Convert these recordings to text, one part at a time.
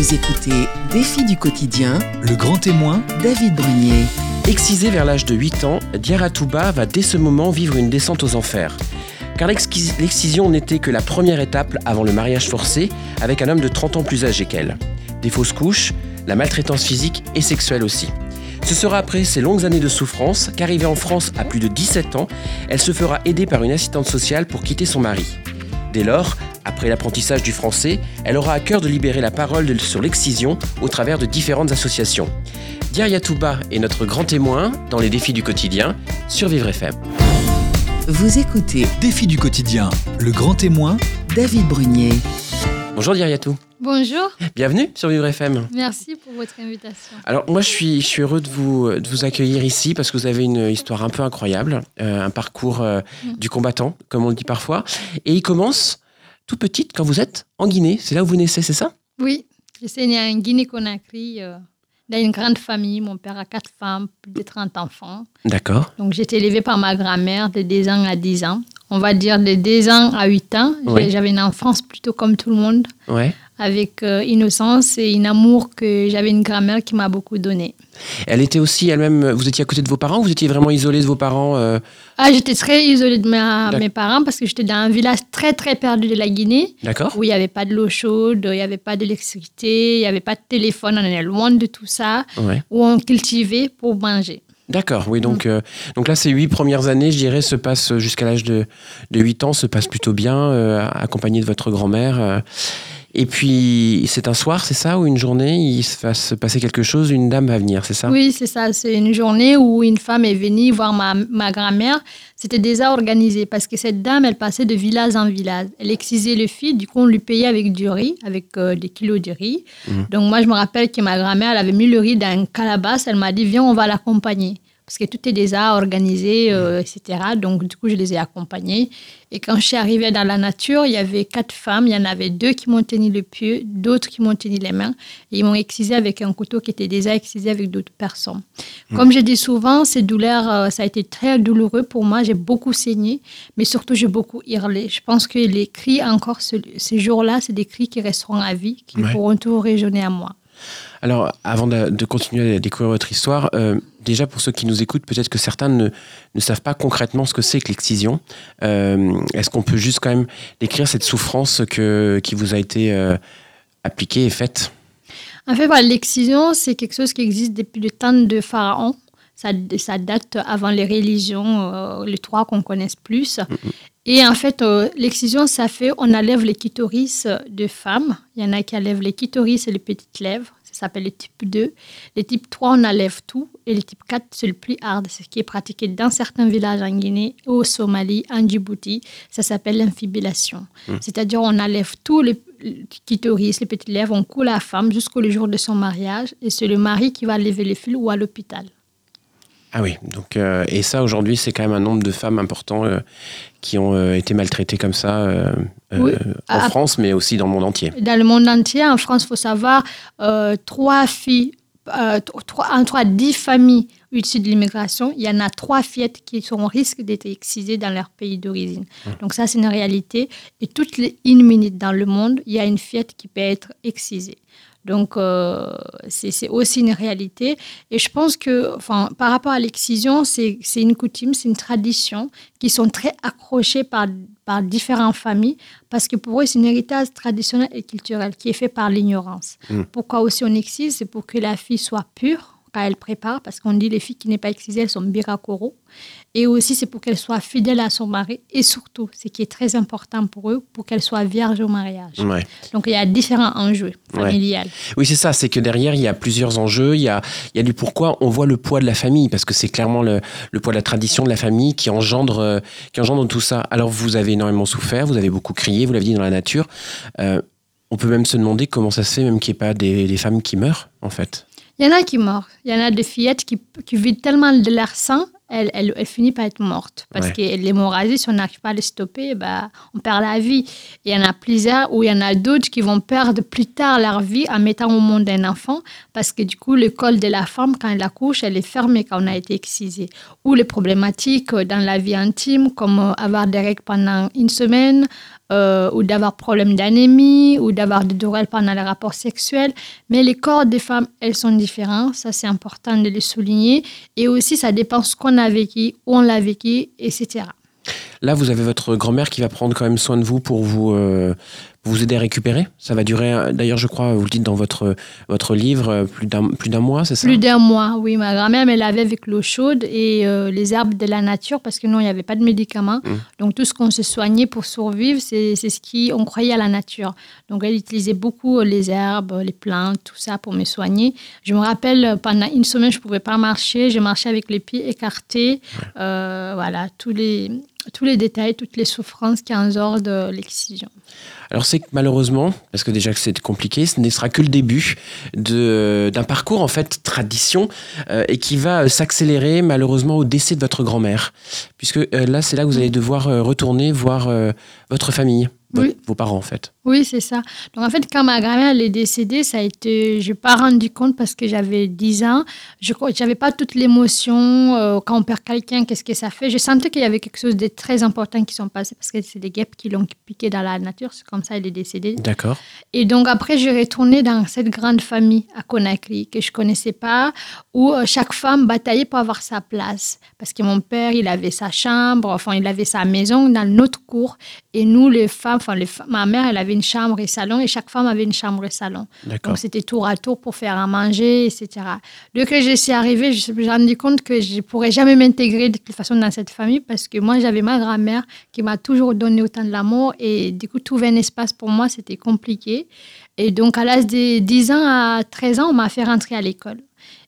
Vous écoutez Défi du quotidien, Le grand témoin, David Brunier. Excisée vers l'âge de 8 ans, Diarra Touba va dès ce moment vivre une descente aux enfers. Car l'excision n'était que la première étape avant le mariage forcé avec un homme de 30 ans plus âgé qu'elle. Des fausses couches, la maltraitance physique et sexuelle aussi. Ce sera après ces longues années de souffrance qu'arrivée en France à plus de 17 ans, elle se fera aider par une assistante sociale pour quitter son mari. Dès lors, après l'apprentissage du français, elle aura à cœur de libérer la parole sur l'excision au travers de différentes associations. Diarra Touba est notre grand témoin dans les défis du quotidien sur Vivre FM. Vous écoutez défi du quotidien, le grand témoin, David Brunier. Bonjour Diariatou, Bonjour, bienvenue sur Vivre FM. merci pour votre invitation. Alors moi je suis, je suis heureux de vous, de vous accueillir ici parce que vous avez une histoire un peu incroyable, euh, un parcours euh, du combattant comme on le dit parfois. Et il commence tout petite quand vous êtes en Guinée, c'est là où vous naissez, c'est ça? Oui, je suis née en Guinée-Conakry, euh, dans une grande famille. Mon père a quatre femmes, plus de 30 enfants. D'accord. Donc j'ai été élevée par ma grand-mère de 2 ans à 10 ans. On va dire de 2 ans à 8 ans. Oui. J'avais une enfance plutôt comme tout le monde, Ouais. Avec euh, innocence et un amour que j'avais une grand-mère qui m'a beaucoup donné. Elle était aussi elle-même, vous étiez à côté de vos parents ou vous étiez vraiment isolée de vos parents euh, Ah, j'étais très isolée de ma- mes parents parce que j'étais dans un village très très perdu de la Guinée. D'accord où il n'y avait pas de l'eau chaude, il n'y avait pas d'électricité, il n'y avait pas de téléphone, on est loin de tout ça, Ouais. où on cultivait pour manger. D'accord, oui, donc, euh, donc là, ces huit premières années, je dirais, se passent jusqu'à l'âge de, de 8 ans, se passent plutôt bien, euh, accompagné de votre grand-mère. Et puis, c'est un soir, c'est ça, ou une journée, il se va se passer quelque chose, une dame va venir, c'est ça? Oui, c'est ça. C'est une journée où une femme est venue voir ma, ma grand-mère. C'était déjà organisé parce que cette dame, elle passait de village en village. Elle excisait le fils, du coup, on lui payait avec du riz, avec euh, des kilos de riz. Mhm. Donc, moi, je me rappelle que ma grand-mère, elle avait mis le riz dans une calebasse. Elle m'a dit, viens, on va l'accompagner. Parce que tout est déjà organisé, euh, etc. Donc, du coup, je les ai accompagnés. Et quand je suis arrivée dans la nature, il y avait quatre femmes. Il y en avait deux qui m'ont tenu le pied, d'autres qui m'ont tenu les mains. Et ils m'ont excisé avec un couteau qui était déjà excisé avec d'autres personnes. Comme je dis souvent, ces douleurs, euh, ça a été très douloureux pour moi. J'ai beaucoup saigné, mais surtout, j'ai beaucoup hurlé. Je pense que les cris, encore ce- ces jours-là, c'est des cris qui resteront à vie, qui Ouais. pourront toujours résonner à moi. Alors, avant de, de continuer à découvrir votre histoire, euh, déjà pour ceux qui nous écoutent, peut-être que certains ne, ne savent pas concrètement ce que c'est que l'excision. Euh, Est-ce qu'on peut juste quand même décrire cette souffrance que, qui vous a été euh, appliquée et faite? En fait, l'excision, c'est quelque chose qui existe depuis le temps de Pharaon. Ça, ça date avant les religions, les trois qu'on connaisse plus. Et en fait, euh, l'excision, ça fait, on enlève les clitoris de femmes. Il y en a qui enlèvent les clitoris et les petites lèvres. Ça s'appelle le type 2. Le type 3, on enlève tout. Et le type 4, c'est le plus hard. C'est ce qui est pratiqué dans certains villages en Guinée, au Somalie, en Djibouti. Ça s'appelle l'infibulation. C'est-à-dire, on enlève tout les les clitoris, les petites lèvres, on coule la femme jusqu'au jour de son mariage. Et c'est le mari qui va lever les fils ou à l'hôpital. Ah oui, donc, euh, et ça aujourd'hui, c'est quand même un nombre de femmes importants euh, qui ont euh, été maltraitées comme ça Oui. en Ah, France, mais aussi dans le monde entier. Dans le monde entier, en France, il faut savoir, trois filles, trois, entre à dix familles issues de l'immigration, il y en a trois fillettes qui sont au risque d'être excisées dans leur pays d'origine. Donc ça, c'est une réalité. Et toutes les une minute dans le monde, il y a une fillette qui peut être excisée. Donc, euh, c'est aussi une réalité. Et je pense que, enfin, par rapport à l'excision, c'est une coutume, c'est une tradition qui sont très accrochées par, par différentes familles parce que pour eux, c'est un héritage traditionnel et culturel qui est fait par l'ignorance. Mm. Pourquoi aussi on excise C'est pour que la fille soit pure quand elle prépare, parce qu'on dit les filles qui n'est pas excisées, elles sont birakoro. Et aussi, c'est pour qu'elle soit fidèle à son mari. Et surtout, ce qui est très important pour eux, pour qu'elle soit vierge au mariage. Ouais. Donc, il y a différents enjeux Ouais. familiales. Oui, c'est ça, c'est que derrière, il y a plusieurs enjeux, il y a, il y a du pourquoi, on voit le poids de la famille, parce que c'est clairement le, le poids de la tradition de la famille qui engendre, euh, qui engendre tout ça. Alors, vous avez énormément souffert, vous avez beaucoup crié, vous l'avez dit dans la nature. Euh, on peut même se demander comment ça se fait, même qu'il n'y ait pas des, des femmes qui meurent, en fait. Il y en a qui meurent. Il y en a des fillettes qui, qui vident tellement de leur sang, elles, elles, elles finissent par être mortes. Parce Ouais. que l'hémorragie, si on n'arrive pas à les stopper, bah, on perd la vie. Il y en a plusieurs, ou il y en a d'autres qui vont perdre plus tard leur vie en mettant au monde un enfant, parce que du coup, le col de la femme, quand elle accouche, elle est fermée quand on a été excisé. Ou les problématiques dans la vie intime, comme euh, avoir des règles pendant une semaine, euh, ou d'avoir problème d'anémie, ou d'avoir des douleurs pendant les rapports sexuels. Mais les corps des femmes, elles sont différents. Ça, c'est important de le souligner. Et aussi, ça dépend ce qu'on a vécu, où on l'a vécu, etc. Là, vous avez votre grand-mère qui va prendre quand même soin de vous pour vous, euh, vous aider à récupérer. Ça va durer, euh, d'ailleurs, je crois, vous le dites dans votre, votre livre, euh, plus d'un, mois, c'est ça? Plus d'un mois, oui. Ma grand-mère me lavait avec l'eau chaude et les herbes de la nature parce que non, il n'y avait pas de médicaments. Mmh. Donc tout ce qu'on se soignait pour survivre, c'est, c'est ce qu'on croyait à la nature. Donc elle utilisait beaucoup les herbes, les plantes, tout ça pour me soigner. Je me rappelle, pendant une semaine, je ne pouvais pas marcher. Je marchais avec les pieds écartés. voilà, tous les tous les détails, toutes les souffrances qui en de l'excision. Alors c'est malheureusement, parce que déjà que c'est compliqué, ce ne sera que le début d'un parcours en fait tradition euh, et qui va s'accélérer malheureusement au décès de votre grand-mère, puisque euh, là c'est là que vous allez devoir euh, retourner voir votre famille vos parents en fait. Oui, c'est ça. Donc en fait, quand ma grand-mère est décédée, ça a été, je n'ai pas rendu compte parce que j'avais 10 ans. Je n'avais pas toute l'émotion. Euh, quand on perd quelqu'un, qu'est-ce que ça fait Je sentais qu'il y avait quelque chose de très important qui sont passés parce que c'est des guêpes qui l'ont piqué dans la nature. C'est comme ça elle est décédée. D'accord. Et donc après, je retourné dans cette grande famille à Conakry que je connaissais pas, où euh, chaque femme bataillait pour avoir sa place. Parce que mon père, il avait sa chambre, enfin, il avait sa maison dans notre cour. Et nous, les femmes, enfin, les, ma mère, elle avait une chambre et salon, et chaque femme avait une chambre et salon. Donc, c'était tour à tour pour faire à manger, etc. Dès que je suis arrivée, je me suis rendu compte que je ne pourrais jamais m'intégrer de toute façon dans cette famille, parce que moi, j'avais ma grand-mère qui m'a toujours donné autant de l'amour, et du coup, trouver un espace pour moi, c'était compliqué. Et donc, à l'âge de 10 ans à 13 ans, on m'a fait rentrer à l'école.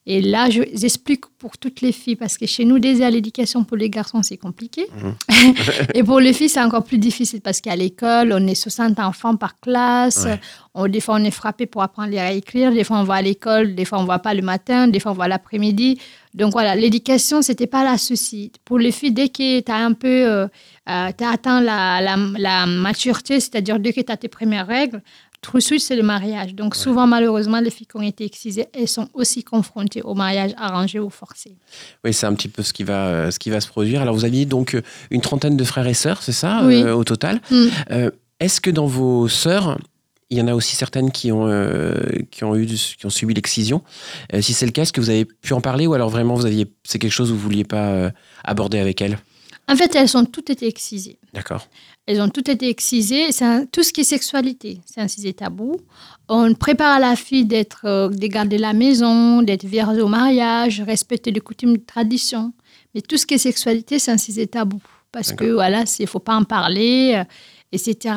Et là, j'explique pour toutes les filles, parce que chez nous, déjà, l'éducation pour les garçons, c'est compliqué. Mhm. et pour les filles, c'est encore plus difficile, parce qu'à l'école, on est 60 enfants par classe. On, des fois, on est frappé pour apprendre à écrire. Des fois, on va à l'école. Des fois, on ne va pas le matin. Des fois, on va l'après-midi. Donc, voilà, l'éducation, ce n'était pas la souci. Pour les filles, dès que tu as un peu... Euh, euh, tu as atteint la, la, la maturité, c'est-à-dire dès que tu as tes premières règles, suite, c'est le mariage. Donc, souvent, malheureusement, les filles qui ont été excisées, elles sont aussi confrontées au mariage arrangé ou forcé. Oui, c'est un petit peu ce qui va, euh, ce qui va se produire. Alors, vous aviez donc euh, une trentaine de frères et sœurs, c'est ça, oui. euh, au total. Mm. Est-ce que dans vos sœurs, il y en a aussi certaines qui ont, qui ont, eu, qui ont subi l'excision? si c'est le cas, est-ce que vous avez pu en parler ou alors vraiment vous aviez, c'est quelque chose que vous ne vouliez pas aborder avec elles? En fait, elles ont toutes été excisées. D'accord. Elles ont toutes été excisées. C'est tout ce qui est sexualité, c'est un sujet tabou. On prépare la fille d'être, euh, de garder la maison, d'être vierge au mariage, respecter les coutumes, les traditions. Mais tout ce qui est sexualité, c'est un sujet tabou. Parce que voilà, il ne faut pas en parler etc.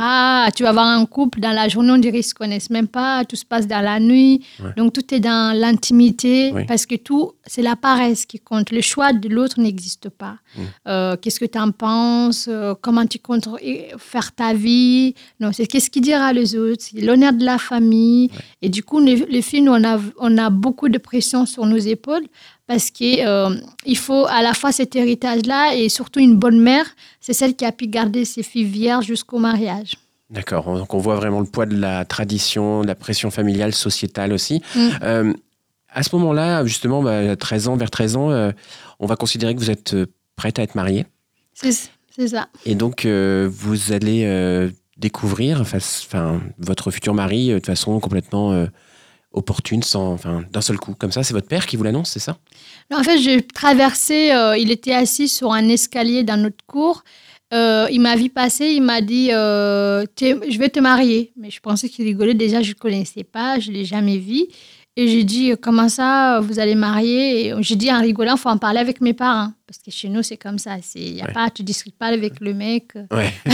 Tu vas avoir un couple, dans la journée, on dirait qu'ils ne se connaissent même pas, tout se passe dans la nuit. Donc, tout est dans l'intimité, parce que tout, c'est la paresse qui compte. Le choix de l'autre n'existe pas. Mm. Euh, qu'est-ce que tu en penses? Euh, Comment tu comptes faire ta vie? Non, c'est qu'est-ce qu'il dira les autres? C'est l'honneur de la famille. Et du coup, les, filles, nous, on a, on a beaucoup de pression sur nos épaules parce qu'il euh, il faut à la fois cet héritage-là et surtout une bonne mère, c'est celle qui a pu garder ses filles vierges jusqu'au mariage. D'accord, donc on voit vraiment le poids de la tradition, de la pression familiale, sociétale aussi. Mm. Euh, à ce moment-là, justement, bah, 13 ans, vers 13 ans, euh, on va considérer que vous êtes prête à être mariée. C'est ça. Et donc, vous allez découvrir enfin, votre futur mari de façon complètement opportune, sans, enfin, d'un seul coup, comme ça. C'est votre père qui vous l'annonce, c'est ça? En fait, j'ai traversé, euh, il était assis sur un escalier dans notre cour. Euh, il m'a vu passer, il m'a dit euh, Je vais te marier. Mais je pensais qu'il rigolait. Déjà, je ne connaissais pas, je ne l'ai jamais vu. Et j'ai dit Comment ça, vous allez marier? J'ai dit en rigolant Il faut en parler avec mes parents. Parce que chez nous, c'est comme ça. Y a pas, tu ne discutes pas avec le mec. Ouais.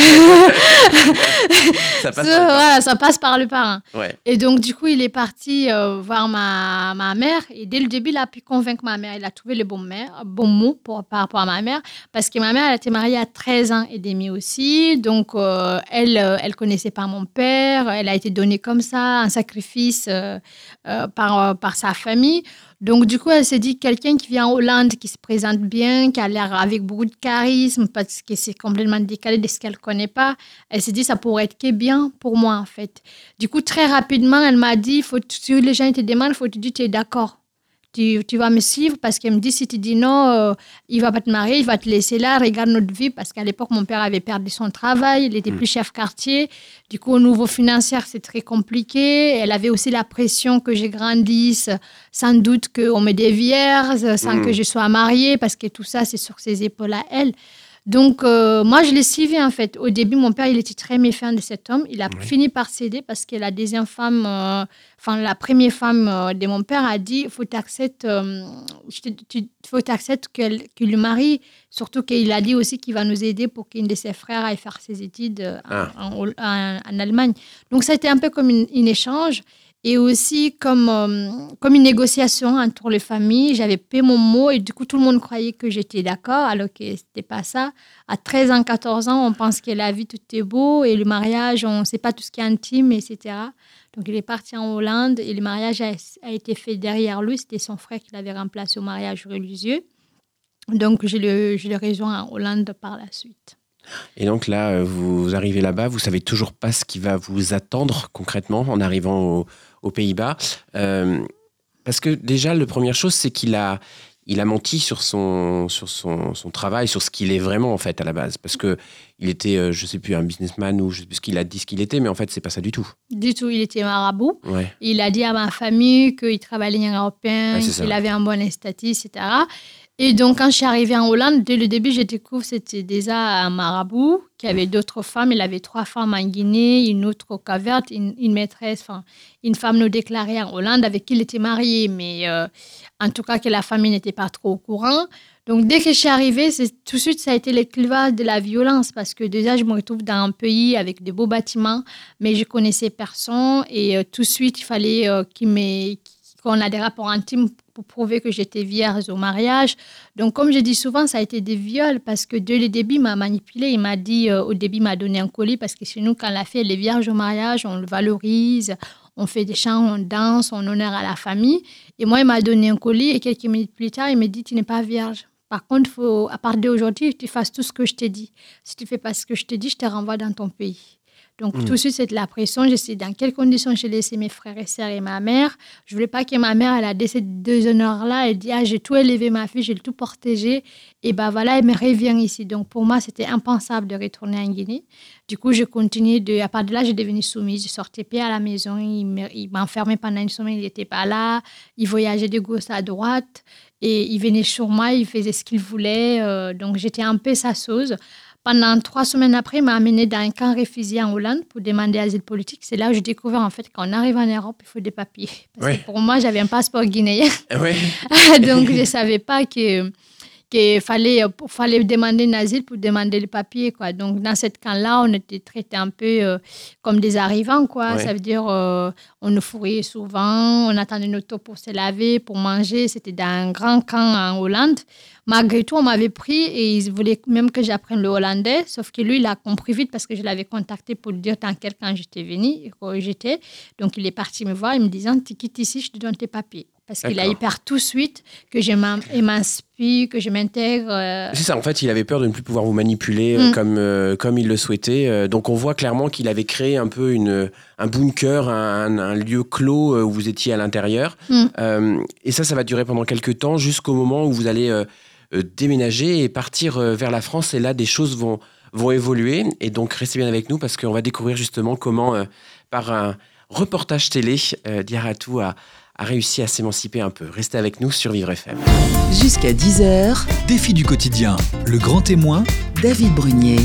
ça, passe voilà, ça passe par le parent. Ouais. Et donc, du coup, il est parti euh, voir ma, ma, mère. Et dès le début, il a pu convaincre ma mère. Il a trouvé le bon, mère, bon mot pour, par rapport à ma mère. Parce que ma mère, elle a été mariée à 13 ans et demi aussi. Donc, euh, elle ne euh, connaissait pas mon père. Elle a été donnée comme ça, un sacrifice par, par sa famille. Donc, du coup, elle s'est dit quelqu'un qui vient en Hollande, qui se présente bien, qui a l'air avec beaucoup de charisme, parce que c'est complètement décalé de ce qu'elle connaît pas. Elle s'est dit ça pourrait être que bien pour moi, en fait. Du coup, très rapidement, elle m'a dit faut, si les gens te demandent, il faut te dire tu es d'accord. Tu, tu vas me suivre parce qu'elle me dit, si tu dis non, euh, il va pas te marier, il va te laisser là, regarde notre vie. Parce qu'à l'époque, mon père avait perdu son travail, il était plus chef quartier. Du coup, au niveau financier, c'est très compliqué. Elle avait aussi la pression que je grandisse, sans doute qu'on me dévierge, sans Mm. que je sois mariée, parce que tout ça, c'est sur ses épaules à elle. Donc, euh, moi, je l'ai suivi en fait. Au début, mon père, il était très méfiant de cet homme. Il a Oui. fini par céder parce que la deuxième femme, euh, enfin, la première femme euh, de mon père a dit faut t'accepter, faut t'accepter qu'il le marie. Surtout qu'il a dit aussi qu'il va nous aider pour qu'un de ses frères aille faire ses études en- Ah. en, en- en Allemagne. Donc, ça a été un peu comme un échange. Et aussi comme, euh, comme une négociation entre les familles. J'avais payé mon mot et du coup, tout le monde croyait que j'étais d'accord, alors que ce n'était pas ça. À 13 ans, 14 ans, on pense que la vie, tout est beau et le mariage, on ne sait pas tout ce qui est intime, etc. Donc, il est parti en Hollande et le mariage a, été fait derrière lui. C'était son frère qui l'avait remplacé au mariage religieux. Donc, je le, le rejoins en Hollande par la suite. Et donc là, euh, vous arrivez là-bas, vous savez toujours pas ce qui va vous attendre concrètement en arrivant au- aux Pays-Bas. Euh, parce que déjà, la première chose, c'est qu'il a, il a menti sur son, sur son, son travail, sur ce qu'il est vraiment en fait à la base. Parce que il était, euh, je sais plus, un businessman ou je sais plus ce qu'il a dit ce qu'il était, mais en fait, c'est pas ça du tout. Du tout, il était marabout. Ouais. Il a dit à ma famille qu'il travaillait en européen, Ah, qu'il avait un bon statut, etc. Et donc, quand je suis arrivée en Hollande, dès le début, je découvre que c'était déjà un marabout, qui avait d'autres femmes. Il avait trois femmes en Guinée, une autre au Cap-Vert, une, une maîtresse, enfin, une femme non déclarée en Hollande avec qui il était marié, mais euh, en tout cas que la famille n'était pas trop au courant. Donc, dès que je suis arrivée, tout de suite, ça a été le clivage de la violence parce que déjà, je me retrouve dans un pays avec de beaux bâtiments, mais je connaissais personne et euh, tout de suite, il fallait euh, qu'on a des rapports intimes pour prouver que j'étais vierge au mariage. Donc, comme je dis souvent, ça a été des viols parce que dès le début, il m'a manipulé. Il m'a dit, euh, au début, il m'a donné un colis parce que chez nous, quand la fille est vierge au mariage, on le valorise, on fait des chants, on danse, on honneur à la famille. Et moi, il m'a donné un colis et quelques minutes plus tard, il m'a dit, tu n'es pas vierge. Par contre, faut, à partir d'aujourd'hui, tu fasses tout ce que je t'ai dit. Si tu fais pas ce que je te dis, je te renvoie dans ton pays. Donc, Mm. tout de suite, c'est de la pression. Je sais dans quelles conditions j'ai laissé mes frères et sœurs et ma mère. Je voulais pas que ma mère, elle a deux honneurs-là, elle dit, ah, j'ai tout élevé ma fille, j'ai tout protégé. Et ben voilà, elle me revient ici. Donc, pour moi, c'était impensable de retourner en Guinée. Du coup, je continuais de, à part de là, j'ai devenu soumise. Je sortais pas à la maison. Il me- il m'enfermait pendant une semaine, il n'était pas là. Il voyageait de gauche à droite. Et il venait sur moi, il faisait ce qu'il voulait. euh, donc, j'étais un peu sa sauce. Pendant trois semaines après, il m'a amené dans un camp réfugié en Hollande pour demander asile politique. C'est là où j'ai découvert en fait qu'on arrive en Europe, il faut des papiers. Parce Ouais. que pour moi, j'avais un passeport guinéen. Ouais. Donc, je ne savais pas que qu'il fallait, fallait demander un asile pour demander les papiers. Quoi. Donc, dans cette camp-là, on était traités un peu euh, comme des arrivants. Quoi. Ouais. Ça veut dire euh, on nous fourrait souvent, on attendait notre tour pour se laver, pour manger. C'était dans un grand camp en Hollande. Malgré tout, on m'avait pris et ils voulaient même que j'apprenne le hollandais. Sauf que lui, il a compris vite parce que je l'avais contacté pour lui dire dans quel camp j'étais venue et j'étais. Donc, il est parti me voir en me disant Tu quittes ici, je te donne tes papiers. Parce qu'il a eu peur tout de suite que je émancipe, que je m'intègre. euh, C'est ça, en fait, il avait peur de ne plus pouvoir vous manipuler euh, Mm. comme, euh, comme il le souhaitait. Donc on voit clairement qu'il avait créé un peu une, un bunker, un, un lieu clos où vous étiez à l'intérieur. Mm. Euh, et ça, ça va durer pendant quelques temps jusqu'au moment où vous allez euh, déménager et partir vers la France. Et là, des choses vont, vont évoluer. Et donc, restez bien avec nous parce qu'on va découvrir justement comment, par un reportage télé, Diaratou a, a réussi à s'émanciper un peu. Restez avec nous sur Vivre FM. Jusqu'à 10h, Défi du quotidien, le grand témoin, David Brunier.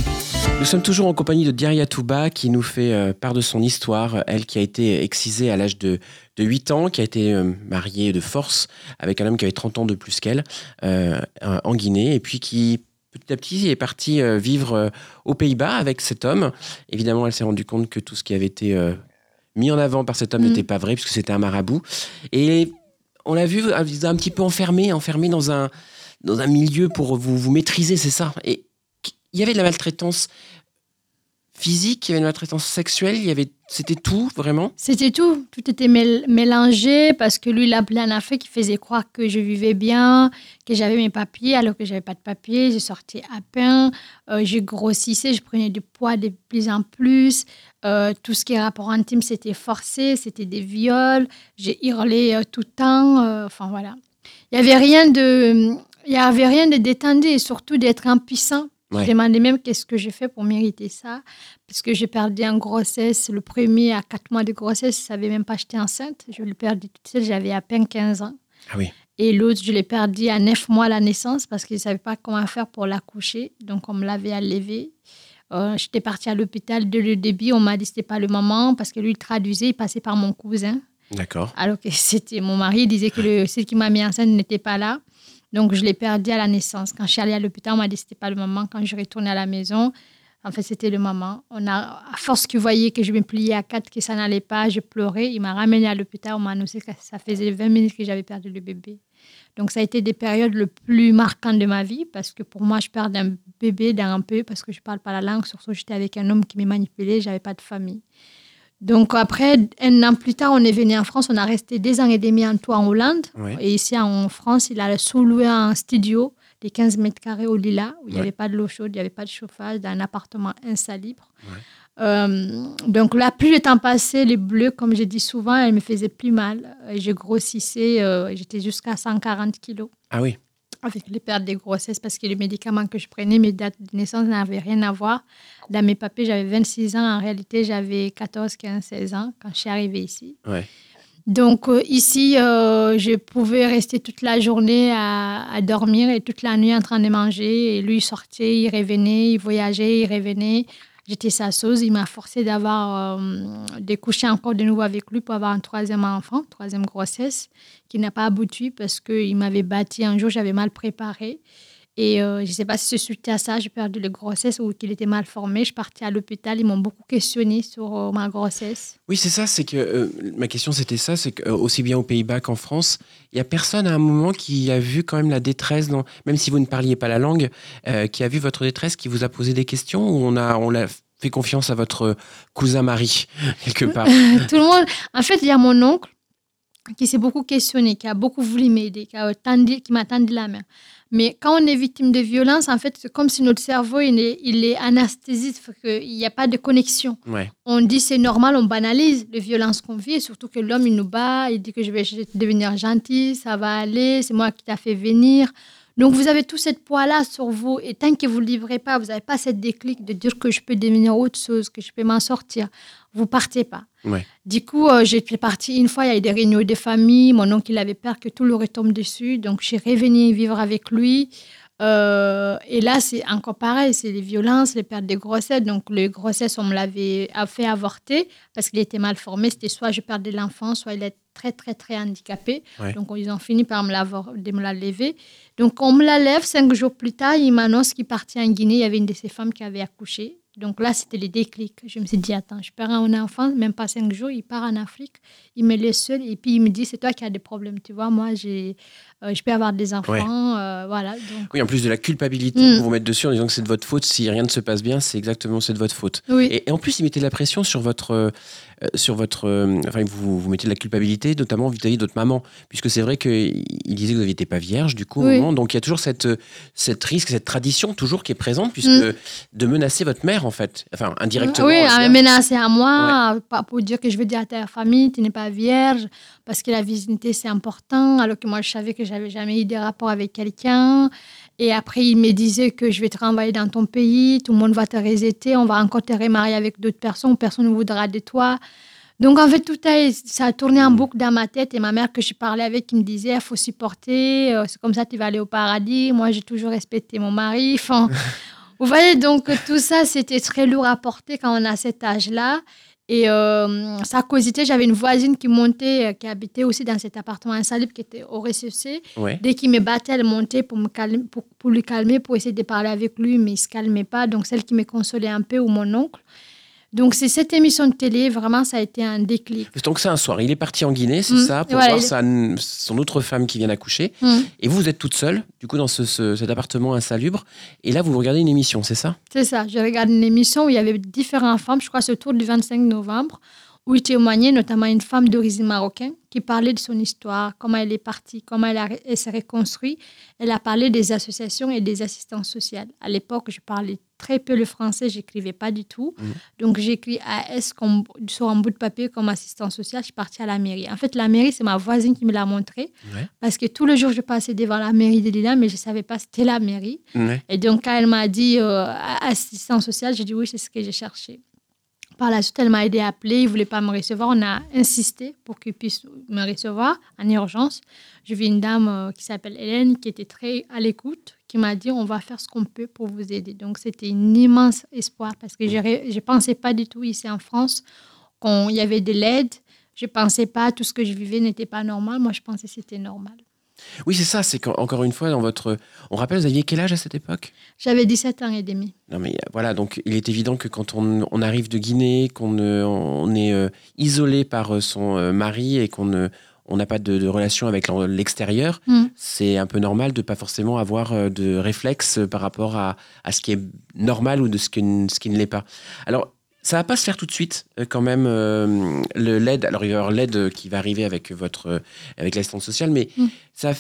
Nous sommes toujours en compagnie de Diaria Touba qui nous fait euh, part de son histoire. Elle qui a été excisée à l'âge de, de 8 ans, qui a été euh, mariée de force avec un homme qui avait 30 ans de plus qu'elle euh, en Guinée et puis qui petit à petit est partie euh, vivre euh, aux Pays-Bas avec cet homme. Évidemment, elle s'est rendue compte que tout ce qui avait été euh, mis en avant par cet homme Mm. n'était pas vrai puisque c'était un marabout. Et on l'a vu, elle vous a un petit peu enfermé, enfermé dans un, dans un milieu pour vous, vous maîtriser, c'est ça. Et il y avait de la maltraitance physique, il y avait la maltraitance sexuelle, il y avait, c'était tout vraiment? C'était tout. Tout était mél- mélangé parce que lui, il appelait en Afrique, il faisait croire que je vivais bien, que j'avais mes papiers, alors que j'avais pas de papiers. Je sortais à peine, euh, je grossissais, je prenais du poids de plus en plus. Euh, tout ce qui est rapport intime, c'était forcé, c'était des viols. J'ai hurlé euh, tout le temps. Enfin, voilà. Il n'y avait rien de, il y avait rien de détendu et surtout d'être impuissant. Ouais. Je demandais même qu'est-ce que j'ai fait pour mériter ça. Parce que j'ai perdu en grossesse, le premier à 4 mois de grossesse, je ne savais même pas que j'étais enceinte. Je l'ai perdu toute seule, j'avais à peine 15 ans. Ah oui. Et l'autre, je l'ai perdu à 9 mois à la naissance parce qu'ils ne savaient pas comment faire pour l'accoucher. Donc, on me l'avait enlevé. Euh, J'étais partie à l'hôpital de le début. On m'a dit que ce n'était pas le moment parce que lui, il traduisait, il passait par mon cousin. D'accord. Alors que c'était mon mari, il disait que le, celui qui m'a mis enceinte n'était pas là. Donc, je l'ai perdu à la naissance. Quand je suis allée à l'hôpital, on m'a dit que ce n'était pas le moment. Quand je retournais à la maison, en fait, c'était le moment. On a, à force qu'il voyait que je me pliais à quatre, que ça n'allait pas, je pleurais. Il m'a ramenée à l'hôpital. On m'a annoncé que ça faisait 20 minutes que j'avais perdu le bébé. Donc, ça a été des périodes les plus marquantes de ma vie parce que pour moi, je perds un bébé dans un peu parce que je ne parle pas la langue. Surtout, j'étais avec un homme qui me manipulait. Je n'avais pas de famille. Donc, après, un an plus tard, on est venu en France. On a resté deux ans et demi en tout en Hollande. Oui. Et ici, en France, il a sous-loué un studio de 15 mètres carrés au Lila, où il n'y Ouais. avait pas de l'eau chaude, il n'y avait pas de chauffage, dans un appartement insalubre. Euh, donc là, plus le temps passait, les bleus, comme je dis souvent, elles me faisaient plus mal. Euh, Je grossissais, euh, j'étais jusqu'à 140 kilos Ah oui. Avec les pertes de grossesse parce que les médicaments que je prenais, mes dates de naissance n'avaient rien à voir. Dans mes papiers, j'avais 26 ans. En réalité, j'avais 14, 15, 16 ans quand je suis arrivée ici. Ouais. Donc euh, ici, euh, je pouvais rester toute la journée à, à dormir et toute la nuit en train de manger. Et lui, il sortait, il revenait, il voyageait, il revenait. J'étais sa sauce. Il m'a forcé d'avoir, euh, de coucher encore de nouveau avec lui pour avoir un troisième enfant, troisième grossesse, qui n'a pas abouti parce qu'il m'avait bâti un jour, j'avais mal préparé. Et euh, je ne sais pas si c'est suite à ça, j'ai perdu la grossesse ou qu'il était mal formé. Je partais à l'hôpital, ils m'ont beaucoup questionné sur euh, ma grossesse. Oui, c'est ça. C'est que euh, ma question c'était ça, c'est que aussi bien aux Pays-Bas qu'en France, il y a personne à un moment qui a vu quand même la détresse, dans, même si vous ne parliez pas la langue, qui a vu votre détresse, qui vous a posé des questions ou on a on l'a fait confiance à votre cousin Marie quelque part? Tout le monde. En fait, il y a mon oncle qui s'est beaucoup questionné, qui a beaucoup voulu m'aider, qui a tendu- qui m'a tendu la main. Mais quand on est victime de violence, en fait, c'est comme si notre cerveau, il est, il est que il n'y a pas de connexion. Ouais. On dit c'est normal, on banalise les violences qu'on vit, et surtout que l'homme, il nous bat, il dit que je vais devenir gentil, ça va aller, c'est moi qui t'a fait venir. Donc vous avez tout cette poids-là sur vous, et tant que vous ne livrez pas, vous n'avez pas cette déclic de dire que je peux devenir autre chose, que je peux m'en sortir, vous partez pas. Ouais. Du coup, euh, j'étais partie une fois, il y a eu des réunions de famille, mon oncle il avait peur que tout lui retombe dessus, donc je suis revenue vivre avec lui. Euh, et là, c'est encore pareil, c'est les violences, les pertes de grossesse. Donc, les grossesses, on me l'avait fait avorter parce qu'il était mal formé. C'était soit je perdais l'enfant, soit il est très, très, très handicapé. Ouais. Donc, ils ont fini par me me la lever. Donc, on me la lève. Cinq jours plus tard, il m'annonce qu'il partait en Guinée. Il y avait une de ces femmes qui avait accouché. Donc là, c'était le déclic. Je me suis dit, attends, je perds un enfant, même pas cinq jours, il part en Afrique, il me laisse seule et puis il me dit, c'est toi qui as des problèmes, tu vois, moi, j'ai, euh, je peux avoir des enfants, Ouais. euh, voilà. Donc, Oui, en plus de la culpabilité Mm. pour vous mettre dessus en disant que c'est de votre faute, si rien ne se passe bien, c'est exactement c'est de votre faute. oui. Et, et en plus, il mettait de la pression sur votre, euh, sur votre, enfin, vous, vous mettez de la culpabilité, notamment vis-à-vis de votre maman, puisque c'est vrai qu'il disait que vous n'étiez pas vierge du coup, au Oui. moment. donc il y a toujours cette, cette risque, cette tradition toujours qui est présente, puisque Mm. de menacer votre mère en fait, enfin indirectement. Oui, à menacer à moi, pour dire que je veux dire à ta famille, tu n'es pas vierge, parce que la virginité, c'est important, alors que moi, je savais que j'avais jamais eu de rapport avec quelqu'un. Et après, il me disait que je vais te renvoyer dans ton pays, tout le monde va te rejeter, on va encore te remarier avec d'autres personnes, personne ne voudra de toi. Donc, en fait, tout a, ça a tourné en boucle dans ma tête. Et ma mère, que je parlais avec, qui me disait il faut supporter, euh, c'est comme ça tu vas aller au paradis. Moi, j'ai toujours respecté mon mari. Enfin, vous voyez, donc tout ça, c'était très lourd à porter quand on a cet âge-là. Et euh, sa causité, j'avais une voisine qui montait, euh, qui habitait aussi dans cet appartement insalubre qui était au rez-de-chaussée. Ouais. Dès qu'il me battait, elle montait pour, me calmer, pour, pour lui calmer, pour essayer de parler avec lui, mais il ne se calmait pas. Donc, celle qui me consolait un peu, ou mon oncle. Donc, c'est cette émission de télé, vraiment, ça a été un déclic. Donc c'est un soir, il est parti en Guinée, c'est Mm. ça, pour Voilà, voir il est- sa- son autre femme qui vient d'accoucher. Mm. Et vous, vous êtes toute seule, du coup, dans ce, ce- cet appartement insalubre. Et là, vous regardez une émission, c'est ça? C'est ça. Je regarde une émission où il y avait différentes femmes, je crois c'est autour du 25 novembre, où il témoignait notamment une femme d'origine marocaine qui parlait de son histoire, comment elle est partie, comment elle, a- elle s'est reconstruite. Elle a parlé des associations et des assistances sociales. À l'époque, je parlais très peu le français, j'écrivais pas du tout. Mhm. Donc j'ai écrit AS comme, sur un bout de papier comme assistant social. Je suis partie à la mairie. En fait, la mairie, c'est ma voisine qui me l'a montré. Ouais. Parce que tous les jours, je passais devant la mairie de Lila, mais je savais pas c'était la mairie. Ouais. Et donc, quand elle m'a dit euh, assistant social, j'ai dit oui, c'est ce que j'ai cherché. Par la suite, elle m'a aidé à appeler. Il ne voulait pas me recevoir. On a insisté pour qu'il puisse me recevoir en urgence. J'ai vu une dame euh, qui s'appelle Hélène qui était très à l'écoute, qui m'a dit on va faire ce qu'on peut pour vous aider. Donc, c'était un immense espoir parce que je ne pensais pas du tout ici en France qu'il y avait de l'aide. Je ne pensais pas tout ce que je vivais n'était pas normal. Moi, je pensais que c'était normal. Oui, c'est ça. C'est qu'encore une fois, dans votre. On rappelle, vous aviez quel âge à cette époque? J'avais 17 ans et demi. Non, mais euh, voilà. Donc, il est évident que quand on, on arrive de Guinée, qu'on euh, on est euh, isolé par euh, son mari et qu'on ne. On n'a pas de, de relation avec l'extérieur, Mm. c'est un peu normal de pas forcément avoir euh, de réflexe par rapport à, à ce qui est normal ou de ce, que, ce qui ne l'est pas. Alors, ça va pas se faire tout de suite, euh, quand même, euh, le l'aide. Alors, il va y avoir l'aide qui va arriver avec votre, euh, avec l'assistante sociale, mais Mm. ça,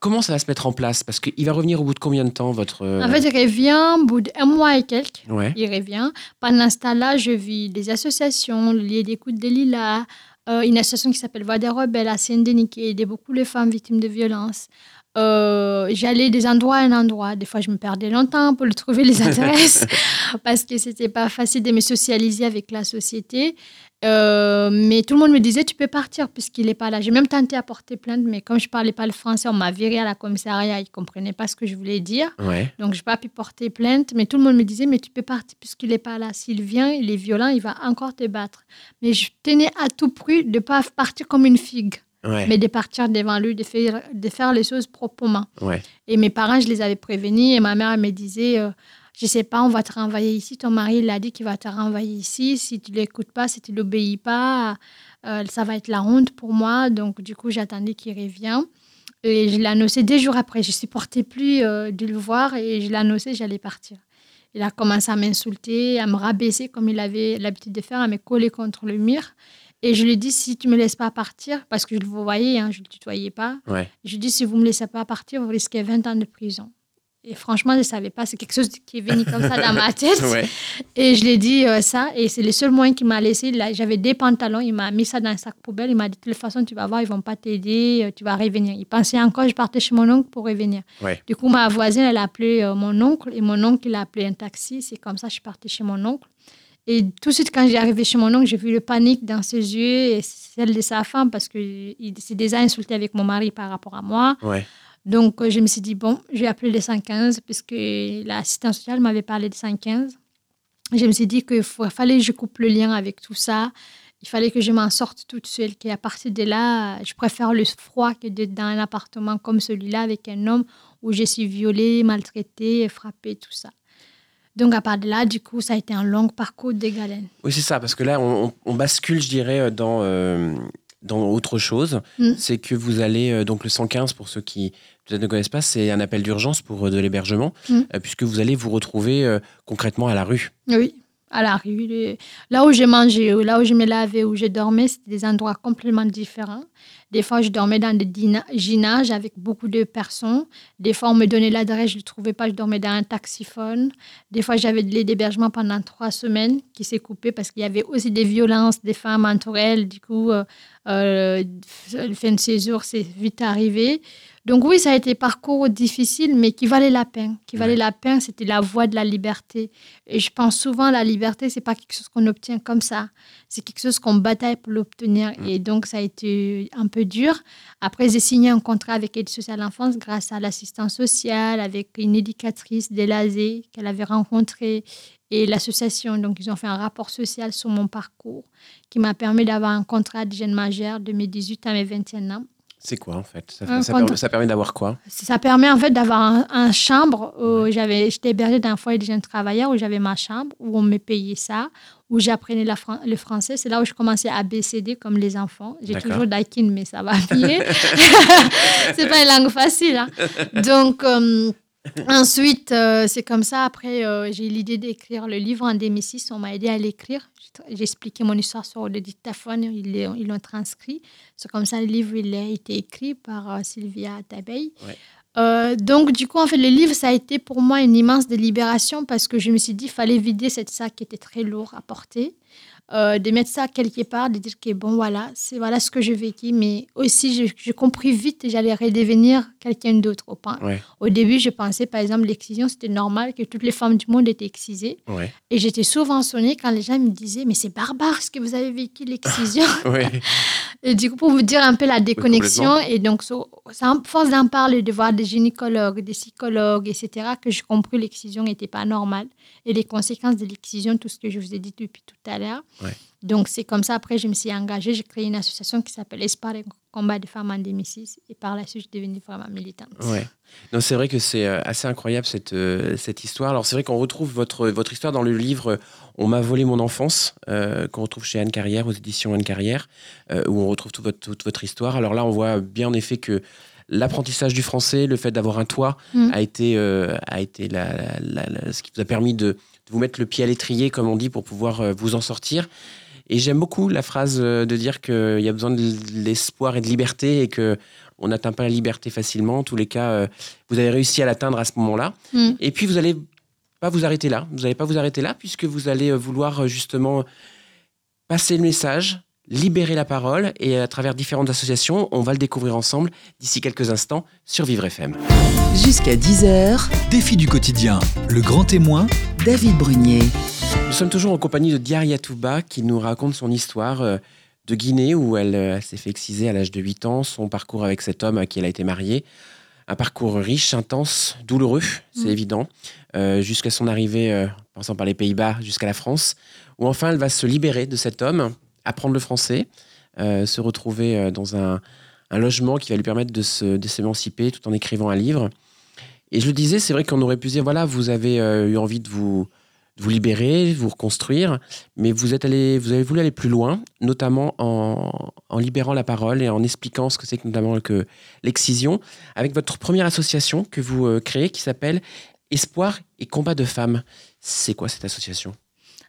comment ça va se mettre en place? Parce qu'il va revenir au bout de combien de temps, votre... euh, En fait, il revient au bout d'un mois et quelques. ouais. il revient. Pendant ce temps-là, je vis des associations, le lieu d'écoute des Lilas, euh, une association qui s'appelle Voix des rebelles à Saint-Denis qui aide beaucoup les femmes victimes de violences. Euh, J'allais des endroits à un endroit. Des fois, je me perdais longtemps pour le trouver les adresses parce que c'était pas facile de me socialiser avec la société. Euh, mais tout le monde me disait tu peux partir puisqu'il n'est pas là. J'ai même tenté à porter plainte, mais comme je parlais pas le français, on m'a viré à la commissariat. Ils comprenaient pas ce que je voulais dire. Ouais. Donc, je n'ai pas pu porter plainte, mais tout le monde me disait, mais tu peux partir puisqu'il n'est pas là. S'il vient, il est violent, il va encore te battre. Mais je tenais à tout prix de ne pas partir comme une figue, Ouais. mais de partir devant lui, de faire, de faire les choses proprement. Ouais. Et mes parents, je les avais prévenus et ma mère elle me disait, euh, je sais pas, on va te renvoyer ici. Ton mari, il a dit qu'il va te renvoyer ici. Si tu l'écoutes pas, si tu l'obéis pas, euh, ça va être la honte pour moi. Donc, du coup, j'attendais qu'il revienne. Et je l'ai annoncé deux jours après. Je ne supportais plus euh, de le voir et je l'ai annoncé, j'allais partir. Il a commencé à m'insulter, à me rabaisser comme il avait l'habitude de faire, à me coller contre le mur. Et je lui ai dit, si tu ne me laisses pas partir, parce que je le voyais, hein, je ne le tutoyais pas, Ouais. je lui ai dit, si vous ne me laissez pas partir, vous risquez 20 ans de prison. Et franchement, je ne savais pas, c'est quelque chose qui est venu comme ça dans ma tête. Ouais. Et je lui ai dit euh, ça, et c'est le seul moyen qu'il m'a laissé. Là, J'avais des pantalons, il m'a mis ça dans un sac poubelle. Il m'a dit, de toute façon, tu vas voir, ils vont pas t'aider, euh, tu vas revenir. Il pensait encore je partais chez mon oncle pour revenir. Ouais. Du coup, ma voisine, elle a appelé euh, mon oncle, et mon oncle, il a appelé un taxi. C'est comme ça que je suis partie chez mon oncle. Et tout de suite, quand j'ai arrivé chez mon oncle, j'ai vu le panique dans ses yeux et celle de sa femme, parce qu'il s'est déjà insulté avec mon mari par rapport à moi. Ouais. Donc, euh, je me suis dit, bon, je vais appeler les 115 puisque l'assistante sociale m'avait parlé de 115. Je me suis dit qu'il fallait que je coupe le lien avec tout ça. Il fallait que je m'en sorte toute seule. Qu'à partir de là, je préfère le froid que d'être dans un appartement comme celui-là avec un homme où je suis violée, maltraitée, frappée, tout ça. Donc, à part de là, du coup, ça a été un long parcours de galène. Oui, c'est ça, parce que là, on, bascule, je dirais, dans, euh, dans autre chose. Mm. C'est que vous allez, euh, donc le 115, pour ceux qui peut-être ne connaissent pas, c'est un appel d'urgence pour euh, de l'hébergement, Mm. euh, puisque vous allez vous retrouver euh, concrètement à la rue. Oui, à la rue. Là où j'ai mangé, là où je me lavais, où je dormais, c'était des endroits complètement différents. Des fois, je dormais dans des ginages avec beaucoup de personnes. Des fois, on me donnait l'adresse, je ne le trouvais pas, je dormais dans un taxiphone. Des fois, j'avais de l'aide d'hébergement pendant trois semaines qui s'est coupé parce qu'il y avait aussi des violences des femmes entre elles. Du coup, euh, euh, le fin de séjour, c'est vite arrivé. Donc oui, ça a été un parcours difficile, mais qui valait la peine. Qui valait Ouais. la peine, c'était la voie de la liberté. Et je pense souvent la liberté, c'est pas quelque chose qu'on obtient comme ça. C'est quelque chose qu'on bataille pour l'obtenir. Mm. Et donc, ça a été un peu dur. Après, j'ai signé un contrat avec Aide sociale enfance grâce à l'assistance sociale, avec une éducatrice d'Elazé qu'elle avait rencontrée et l'association. Donc, ils ont fait un rapport social sur mon parcours qui m'a permis d'avoir un contrat de jeune majeur de mes 18 à mes 21 ans. C'est quoi, en fait? Ça, ça permet, ça permet d'avoir quoi? Ça permet en fait d'avoir un, un chambre. Où j'avais, j'étais hébergée dans un foyer de jeunes travailleurs où j'avais ma chambre, où on me payait ça, où j'apprenais la fran- le français. C'est là où je commençais à ABCD comme les enfants. J'ai toujours Daikin, mais ça va mieux. c'est pas une langue facile. hein. Donc, euh, ensuite, euh, c'est comme ça. Après, euh, j'ai eu l'idée d'écrire le livre en 2006. On m'a aidé à l'écrire. J'ai expliqué mon histoire sur le dictaphone. Ils l'ont- transcrit. C'est comme ça le livre il a été écrit par euh, Sylvia Tabeille. Ouais. Euh, donc, du coup, en fait, le livre, ça a été pour moi une immense délibération parce que je me suis dit, il fallait vider cette sac qui était très lourd à porter. Euh, de mettre ça quelque part, de dire que bon, voilà, c'est voilà ce que j'ai vécu, mais aussi j'ai compris vite que j'allais redevenir quelqu'un d'autre. Au, au début, je pensais, par exemple, l'excision, c'était normal que toutes les femmes du monde étaient excisées. Et j'étais souvent sonnée quand les gens me disaient, mais c'est barbare ce que vous avez vécu, l'excision. et du coup, pour vous dire un peu la déconnexion, et donc, c'est à force d'en parler, de voir des gynécologues, des psychologues, etc., que j'ai compris que l'excision n'était pas normale et les conséquences de l'excision, tout ce que je vous ai dit depuis tout à l'heure. Donc, c'est comme ça, après, je me suis engagée. J'ai créé une association qui s'appelle Espoir combat des femmes en 2006. Et par la suite, je suis devenue vraiment militante. Ouais. Non, c'est vrai que c'est euh, assez incroyable cette, euh, cette histoire. Alors, c'est vrai qu'on retrouve votre, votre histoire dans le livre euh, On m'a volé mon enfance, qu'on retrouve chez Anne Carrière, aux éditions Anne Carrière, où on retrouve toute votre, toute votre histoire. Alors là, on voit bien en effet que l'apprentissage du français, le fait d'avoir un toit, mm. a été, euh, a été ce qui vous a permis de, vous mettre le pied à l'étrier, comme on dit, pour pouvoir vous en sortir. Et j'aime beaucoup la phrase euh, de dire qu'il y a besoin de l'espoir et de liberté et que on n'atteint pas la liberté facilement. En tous les cas, vous avez réussi à l'atteindre à ce moment-là. Mm. Et puis, vous n'allez pas vous arrêter là. Vous n'allez pas vous arrêter là, puisque vous allez vouloir justement passer le message, libérer la parole et à travers différentes associations, on va le découvrir ensemble d'ici quelques instants sur Vivre FM. Jusqu'à 10h, défi du quotidien, le grand témoin, David Brunier. Nous sommes toujours en compagnie de Diaria Touba qui nous raconte son histoire euh, de Guinée où elle, euh, s'est fait exciser à l'âge de 8 ans, son parcours avec cet homme à qui elle a été mariée. Un parcours riche, intense, douloureux, c'est mm. évident, euh, jusqu'à son arrivée, passant par les Pays-Bas jusqu'à la France, où enfin elle va se libérer de cet homme apprendre le français, euh, se retrouver euh, dans un, logement qui va lui permettre de, s'émanciper tout en écrivant un livre. Et je le disais, c'est vrai qu'on aurait pu dire, voilà, vous avez euh, eu envie de vous, vous libérer, vous reconstruire, mais vous, êtes allé, vous avez voulu aller plus loin, notamment en, libérant la parole et en expliquant ce que c'est notamment l'excision, avec votre première association que vous créez qui s'appelle Espoir et combat de femmes. C'est quoi cette association?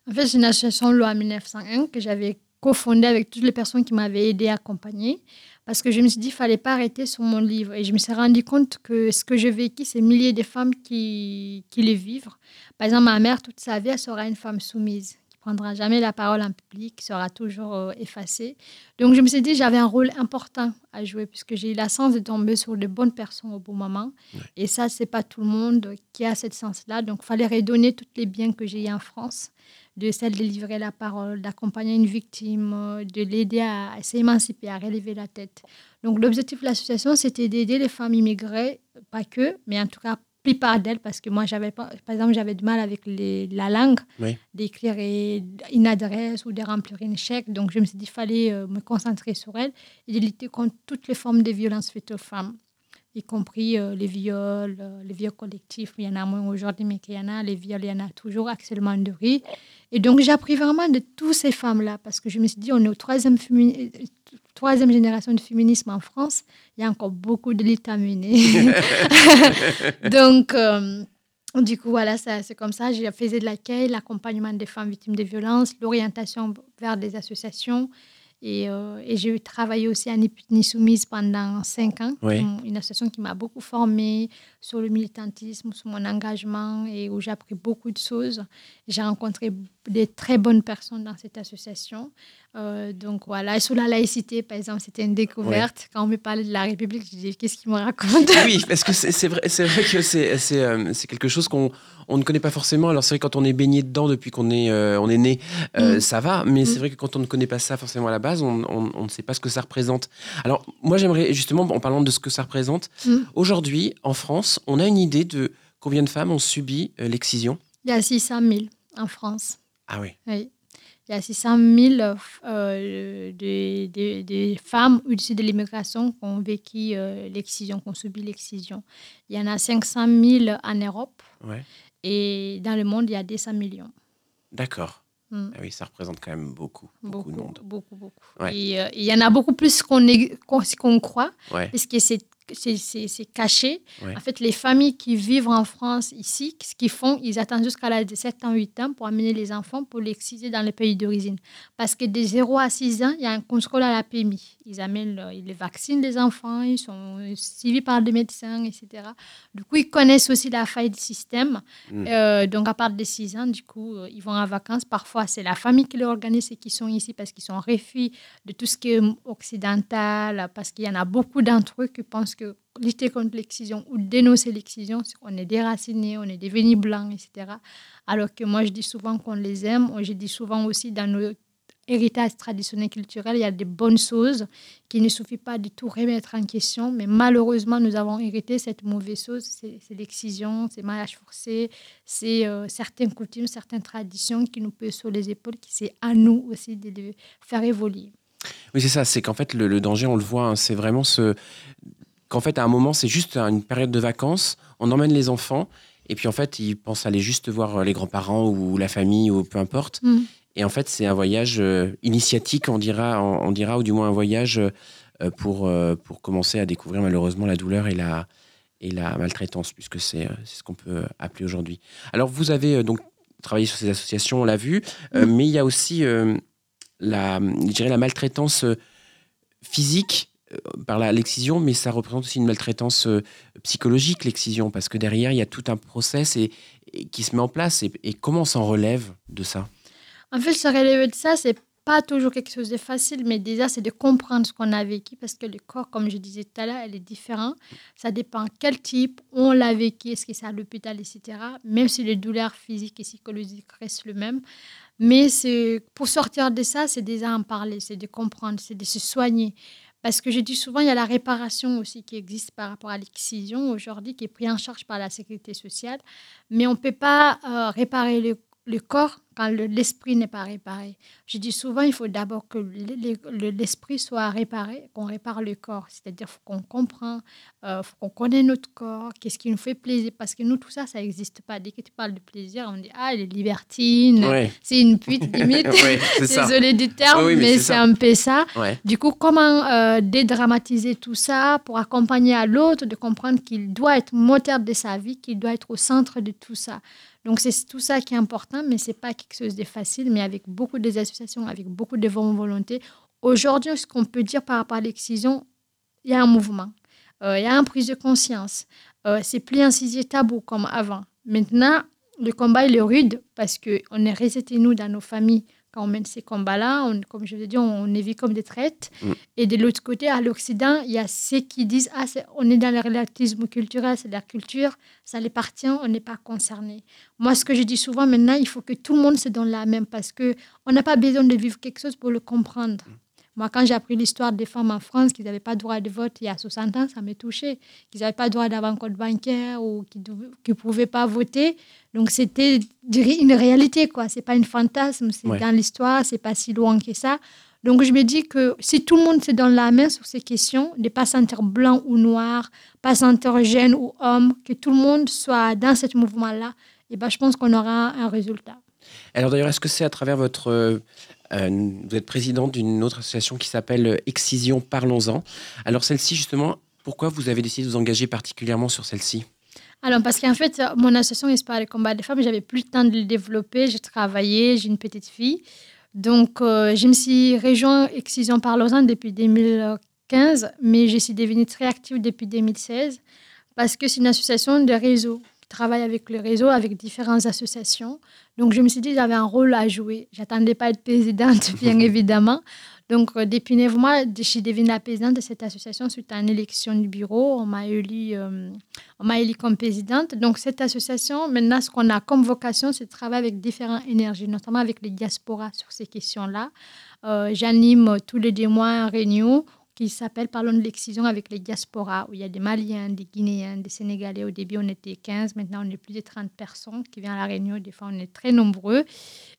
En fait, c'est une association loi 1901 que j'avais cofondé avec toutes les personnes qui m'avaient aidé à accompagner parce que je me suis dit qu'il fallait pas arrêter sur mon livre. Et je me suis rendu compte que ce que j'ai vécu c'est milliers de femmes qui les vivent par exemple ma mère toute sa vie elle sera une femme soumise qui prendra jamais la parole en public qui sera toujours euh, effacée. Donc je me suis dit j'avais un rôle important à jouer puisque j'ai eu la chance de tomber sur de bonnes personnes au bon moment. Et ça c'est pas tout le monde qui a cette sens là donc fallait redonner tous les biens que j'ai eu en France de celle de livrer la parole, d'accompagner une victime, euh, de l'aider à, s'émanciper, à relever la tête. Donc l'objectif de l'association, c'était d'aider les femmes immigrées, pas que, mais en tout cas plupart d'elles, parce que moi, j'avais pas, par exemple, j'avais du mal avec la langue, d'écrire une adresse ou de remplir une chèque. Donc je me suis dit qu'il fallait euh, me concentrer sur elles et de lutter contre toutes les formes de violence faites aux femmes y compris euh, les viols, les viols collectifs. Il y en a moins aujourd'hui, mais qu'il y en a. Les viols, il y en a toujours, actuellement de riz. Et donc, j'ai appris vraiment de toutes ces femmes-là, parce que je me suis dit, on est au troisième, troisième génération de féminisme en France. Il y a encore beaucoup de luttes à mener. donc, euh, du coup, voilà, c'est comme ça. J'ai fait de l'accueil, l'accompagnement des femmes victimes de violences, l'orientation vers des associations. Et, euh, et j'ai travaillé aussi à Niputni Soumise pendant cinq ans, une association qui m'a beaucoup formée sur le militantisme, sur mon engagement et où j'ai appris beaucoup de choses. J'ai rencontré des très bonnes personnes dans cette association. Euh, donc voilà, et sur la laïcité, par exemple, c'était une découverte. Quand on me parlait de la République, je disais, qu'est-ce qu'il me raconte? Oui, parce que c'est vrai, vrai que c'est euh, quelque chose qu'on on ne connaît pas forcément. Alors c'est vrai quand on est baigné dedans depuis qu'on est, euh, on est né, mm. ça va, mais mm. c'est vrai que quand on ne connaît pas ça forcément à la base, on, on, ne sait pas ce que ça représente. Alors moi j'aimerais justement, en parlant de ce que ça représente, mm. aujourd'hui en France, on a une idée de combien de femmes ont subi l'excision? Il y a 600 000 en France. Ah oui. Oui. Il y a 600 000 euh, de, femmes issues de l'immigration qui ont vécu euh, l'excision, qui ont subi l'excision. Il y en a 500 000 en Europe. Et dans le monde, il y a 200 millions. D'accord. Mm. Ah oui, ça représente quand même beaucoup, beaucoup, beaucoup de monde. Beaucoup, beaucoup. Et euh, il y en a beaucoup plus qu'on qu'on croit, parce que c'est c'est caché. Ouais. En fait, les familles qui vivent en France ici, ce qu'ils font, ils attendent jusqu'à l'âge de 7 ans, 8 ans pour amener les enfants pour l'exciser dans les pays d'origine. Parce que de 0 à 6 ans, il y a un contrôle à la PMI. Ils amènent, le- ils les vaccinent les enfants, ils sont suivis par des médecins, etc. Du coup, ils connaissent aussi la faille du système. Mm. Euh, donc, à partir de 6 ans, du coup, euh, ils vont en vacances. Parfois, c'est la famille qui les organise et qui sont ici parce qu'ils sont réfugiés de tout ce qui est occidental, parce qu'il y en a beaucoup d'entre eux qui pensent que lutter contre l'excision ou dénoncer l'excision, c'est qu'on est déraciné, on est devenu blanc, etc. Alors que moi, je dis souvent qu'on les aime. Je dis souvent aussi dans nos héritages traditionnels culturels, il y a des bonnes choses qu'il ne suffit pas de tout remettre en question. Mais malheureusement, nous avons hérité cette mauvaise chose. C'est l'excision, c'est mariage forcé, c'est euh, certaines coutumes, certaines traditions qui nous pèsent sur les épaules, qui c'est à nous aussi de les faire évoluer. Oui, c'est ça. C'est qu'en fait, le, le danger, on le voit, hein, c'est vraiment ce. Qu'en fait, à un moment, c'est juste une période de vacances, on emmène les enfants, et puis en fait, ils pensent aller juste voir euh, les grands-parents ou la famille ou peu importe. Mm. Et en fait, c'est un voyage euh, initiatique, on dira, on, on dira, ou du moins un voyage euh, pour, euh, pour commencer à découvrir malheureusement la douleur et la, et la maltraitance, puisque c'est ce qu'on peut appeler aujourd'hui. Alors, vous avez donc travaillé sur ces associations, on l'a vu, Mm. mais il y a aussi la, je dirais la maltraitance physique par la- l'excision, mais ça représente aussi une maltraitance euh, psychologique, l'excision, parce que derrière, il y a tout un process et, qui se met en place. Et, comment on s'en relève de ça? En fait, se relever de ça, c'est pas toujours quelque chose de facile, mais déjà, c'est de comprendre ce qu'on a vécu parce que le corps, comme je disais tout à l'heure, elle est différent. Ça dépend quel type, on l'a vécu, est-ce que c'est à l'hôpital, etc. Même si les douleurs physiques et psychologiques restent le même. Mais pour sortir de ça, c'est déjà en parler, c'est de comprendre, c'est de se soigner. Parce que je dis souvent, il y a la réparation aussi qui existe par rapport à l'excision aujourd'hui, qui est prise en charge par la sécurité sociale. Mais on ne peut pas euh, réparer le corps quand le- l'esprit n'est pas réparé. Je dis souvent, il faut d'abord que le- le- le- l'esprit soit réparé, qu'on répare le corps. C'est-à-dire qu'on comprend, euh, qu'on connaît notre corps, qu'est-ce qui nous fait plaisir. Parce que nous, tout ça, ça n'existe pas. Dès que tu parles de plaisir, on dit, ah, elle est libertine, Ouais, c'est une pute, limite. ouais, c'est. Désolée du terme, Oui, oui, mais mais c'est c'est un peu ça. Ouais. Du coup, comment euh, dédramatiser tout ça pour accompagner à l'autre de comprendre qu'il doit être moteur de sa vie, qu'il doit être au centre de tout ça. Donc, c'est tout ça qui est important, mais ce n'est pas quelque chose de facile, mais avec beaucoup d'associations, avec beaucoup de volonté. Aujourd'hui, ce qu'on peut dire par rapport à l'excision, il y a un mouvement, Euh, il y a une prise de conscience. Euh, c'est plus un sujet tabou comme avant. Maintenant, le combat, il est rude parce qu'on est resté, nous, dans nos familles, quand on mène ces combats-là, on- comme je l'ai dit, on, on est vu comme des traites. Mm. Et de l'autre côté, à l'Occident, il y a ceux qui disent Ah, on est dans le relativisme culturel, c'est la culture, ça les appartient, on n'est pas concerné. Moi, ce que je dis souvent maintenant, il faut que tout le monde se donne la même parce qu'on n'a pas besoin de vivre quelque chose pour le comprendre. Moi, quand j'ai appris l'histoire des femmes en France qui n'avaient pas droit de vote il y a 60 ans, ça m'a touché. Qu'ils n'avaient pas droit d'avoir un compte bancaire ou qui ne pouvaient pas voter. Donc, c'était une réalité, quoi. Ce n'est pas une fantasme, c'est Ouais. dans l'histoire, c'est pas si loin que ça. Donc, je me dis que si tout le monde se donne la main sur ces questions, de ne pas sentir blanc ou noir, pas sentir jeune ou homme, que tout le monde soit dans ce mouvement-là, et ben, je pense qu'on aura un résultat. Alors d'ailleurs, est-ce que c'est à travers votre... euh, euh, vous êtes présidente d'une autre association qui s'appelle euh, Excision Parlons-en. Alors celle-ci, justement, pourquoi vous avez décidé de vous engager particulièrement sur celle-ci? Alors, parce qu'en fait, mon association Espoir et Combat des femmes, j'avais plus le temps de le développer. J'ai travaillé, j'ai une petite fille. Donc, euh, je me suis rejoint Excision Parlons-en depuis 2015, mais je suis devenue très active depuis 2016 parce que c'est une association de réseau qui travaille avec le réseau, avec différentes associations. Donc, je me suis dit j'avais un rôle à jouer. J'attendais pas être présidente, bien évidemment. Donc, euh, depuis neuf mois, je suis devenue la présidente de cette association suite à une élection du bureau. On m'a élu, euh, élu comme présidente. Donc, cette association, maintenant, ce qu'on a comme vocation, c'est de travailler avec différentes énergies, notamment avec les diasporas sur ces questions-là. Euh, J'anime tous les deux mois une réunion qui s'appelle Parlons de l'excision avec les diasporas, où il y a des Maliens, des Guinéens, des Sénégalais. Au début, on était 15, maintenant, on est plus de 30 personnes qui viennent à la réunion. Des fois, on est très nombreux.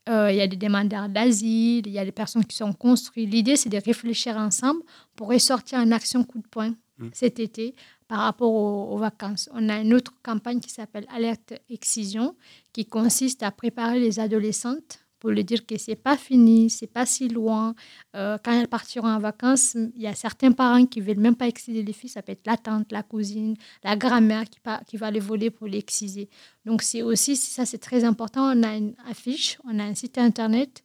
Euh, il y a des demandeurs d'asile, il y a des personnes qui sont construites. L'idée, c'est de réfléchir ensemble pour ressortir une action coup de poing Mm. cet été par rapport aux, aux vacances. On a une autre campagne qui s'appelle Alerte Excision, qui consiste à préparer les adolescentes pour lui dire que c'est pas fini, c'est pas si loin. Euh, quand elles partiront en vacances, il y a certains parents qui veulent même pas exciser les filles. Ça peut être la tante, la cousine, la grand-mère qui, qui va les voler pour l'exciser. Donc c'est aussi, ça c'est très important. On a une affiche, on a un site internet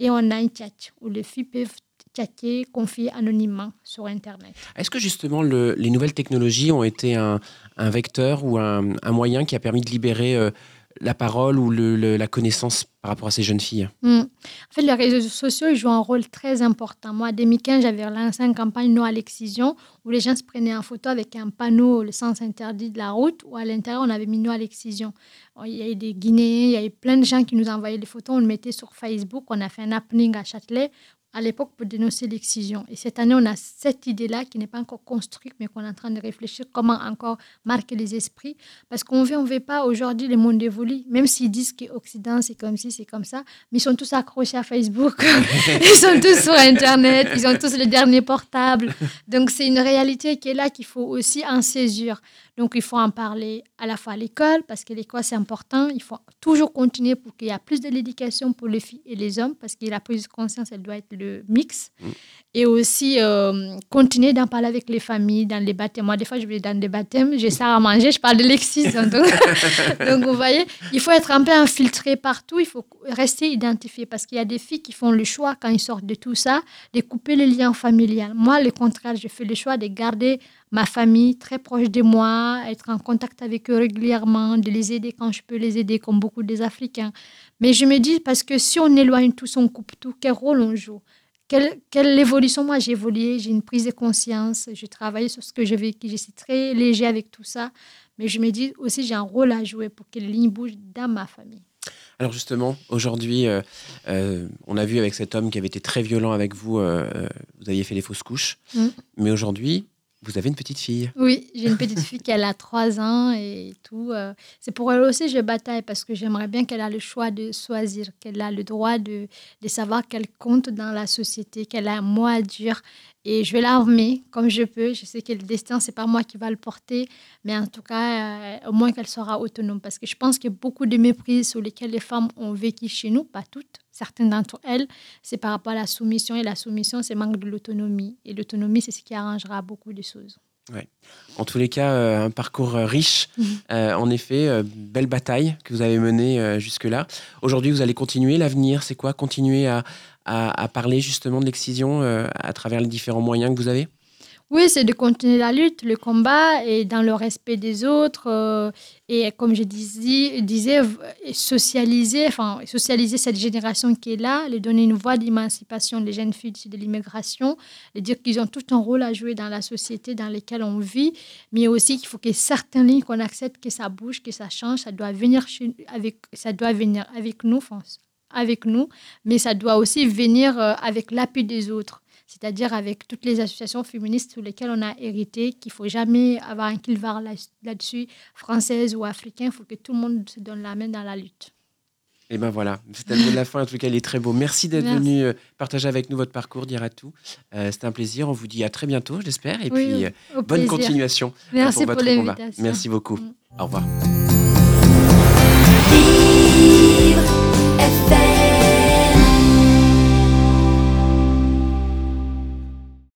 et on a un chat où les filles peuvent chatter, confier anonymement sur Internet. Est-ce que justement les nouvelles technologies ont été un, vecteur ou un, moyen qui a permis de libérer euh, la parole ou la connaissance par rapport à ces jeunes filles hmm. En fait, les réseaux sociaux jouent un rôle très important. Moi, en 2015, j'avais lancé une campagne Non à l'excision où les gens se prenaient en photo avec un panneau, le sens interdit de la route, où à l'intérieur, on avait mis Non à l'excision. Il y a eu des Guinéens, il y a eu plein de gens qui nous envoyaient des photos, on le mettait sur Facebook, on a fait un happening à Châtelet à l'époque pour dénoncer l'excision. Et cette année, on a cette idée-là qui n'est pas encore construite, mais qu'on est en train de réfléchir comment encore marquer les esprits. Parce qu'on on veut pas aujourd'hui le monde évolue. Même s'ils disent qu'Occident, c'est comme ci, c'est comme ça, mais ils sont tous accrochés à Facebook. ils sont tous sur Internet. Ils ont tous le dernier portable. Donc, c'est une réalité qui est là qu'il faut aussi en saisir. Donc, il faut en parler à la fois à l'école, parce que l'école, c'est important. Il faut toujours continuer pour qu'il y ait plus de l'éducation pour les filles et les hommes, parce que la prise de conscience, elle doit être le mix. Et aussi, euh, continuer d'en parler avec les familles, dans les baptêmes. Moi, des fois, je vais dans des baptêmes, j'ai ça à manger, je parle de l'excision. Donc, donc, vous voyez, il faut être un peu infiltré partout, il faut rester identifié, parce qu'il y a des filles qui font le choix, quand ils sortent de tout ça, de couper les liens familiaux. Moi, le contraire, je fais le choix de garder ma famille très proche de moi, être en contact avec eux régulièrement, de les aider quand je peux les aider, comme beaucoup des Africains. Mais je me dis, parce que si on éloigne tout, on coupe tout, quel rôle on joue? Quelle, quelle évolution? Moi j'ai évolué, j'ai une prise de conscience, j'ai travaillé sur ce que j'ai vécu, je suis très léger avec tout ça, mais je me dis aussi j'ai un rôle à jouer pour que les lignes bougent dans ma famille. Alors justement, aujourd'hui, euh, euh, on a vu avec cet homme qui avait été très violent avec vous, euh, vous aviez fait des fausses couches, mm. mais aujourd'hui, vous avez une petite fille Oui, j'ai une petite fille qui a 3 ans et tout. Euh. C'est pour elle aussi que je bataille parce que j'aimerais bien qu'elle ait le choix de choisir, qu'elle a le droit de, de savoir qu'elle compte dans la société, qu'elle a un mot à dire. Et je vais l'armer comme je peux. Je sais que le destin, c'est pas moi qui va le porter, mais en tout cas, euh, au moins qu'elle sera autonome. Parce que je pense qu'il y a beaucoup de méprises sur lesquelles les femmes ont vécu chez nous, pas toutes, certaines d'entre elles, c'est par rapport à la soumission. Et la soumission, c'est manque de l'autonomie. Et l'autonomie, c'est ce qui arrangera beaucoup de choses. Ouais. En tous les cas, euh, un parcours euh, riche. Euh, en effet, belle bataille que vous avez menée jusque-là. Aujourd'hui, vous allez continuer. L'avenir, c'est quoi? Continuer à, à, parler justement de l'excision à travers les différents moyens que vous avez? Oui, c'est de continuer la lutte, le combat, et dans le respect des autres. Euh, et comme je disais, socialiser, enfin, socialiser cette génération qui est là, leur donner une voie d'émancipation des jeunes filles de l'immigration, et dire qu'ils ont tout un rôle à jouer dans la société dans laquelle on vit, mais aussi qu'il faut que certaines lignes qu'on accepte que ça bouge, que ça change, ça doit venir, avec, ça doit venir avec nous, avec nous, mais ça doit aussi venir euh, avec l'appui des autres c'est-à-dire avec toutes les associations féministes sur lesquelles on a hérité, qu'il ne faut jamais avoir un kilvar là-dessus, française ou africain, il faut que tout le monde se donne la main dans la lutte. Et ben voilà, c'est terminé de la fin. En tout cas, il est très beau. Merci d'être venu euh, partager avec nous votre parcours, dire à tout. Euh, C'était un plaisir. On vous dit à très bientôt, j'espère. Et puis, euh, bonne continuation Merci pour, votre combat. Merci beaucoup. Mm. Au revoir.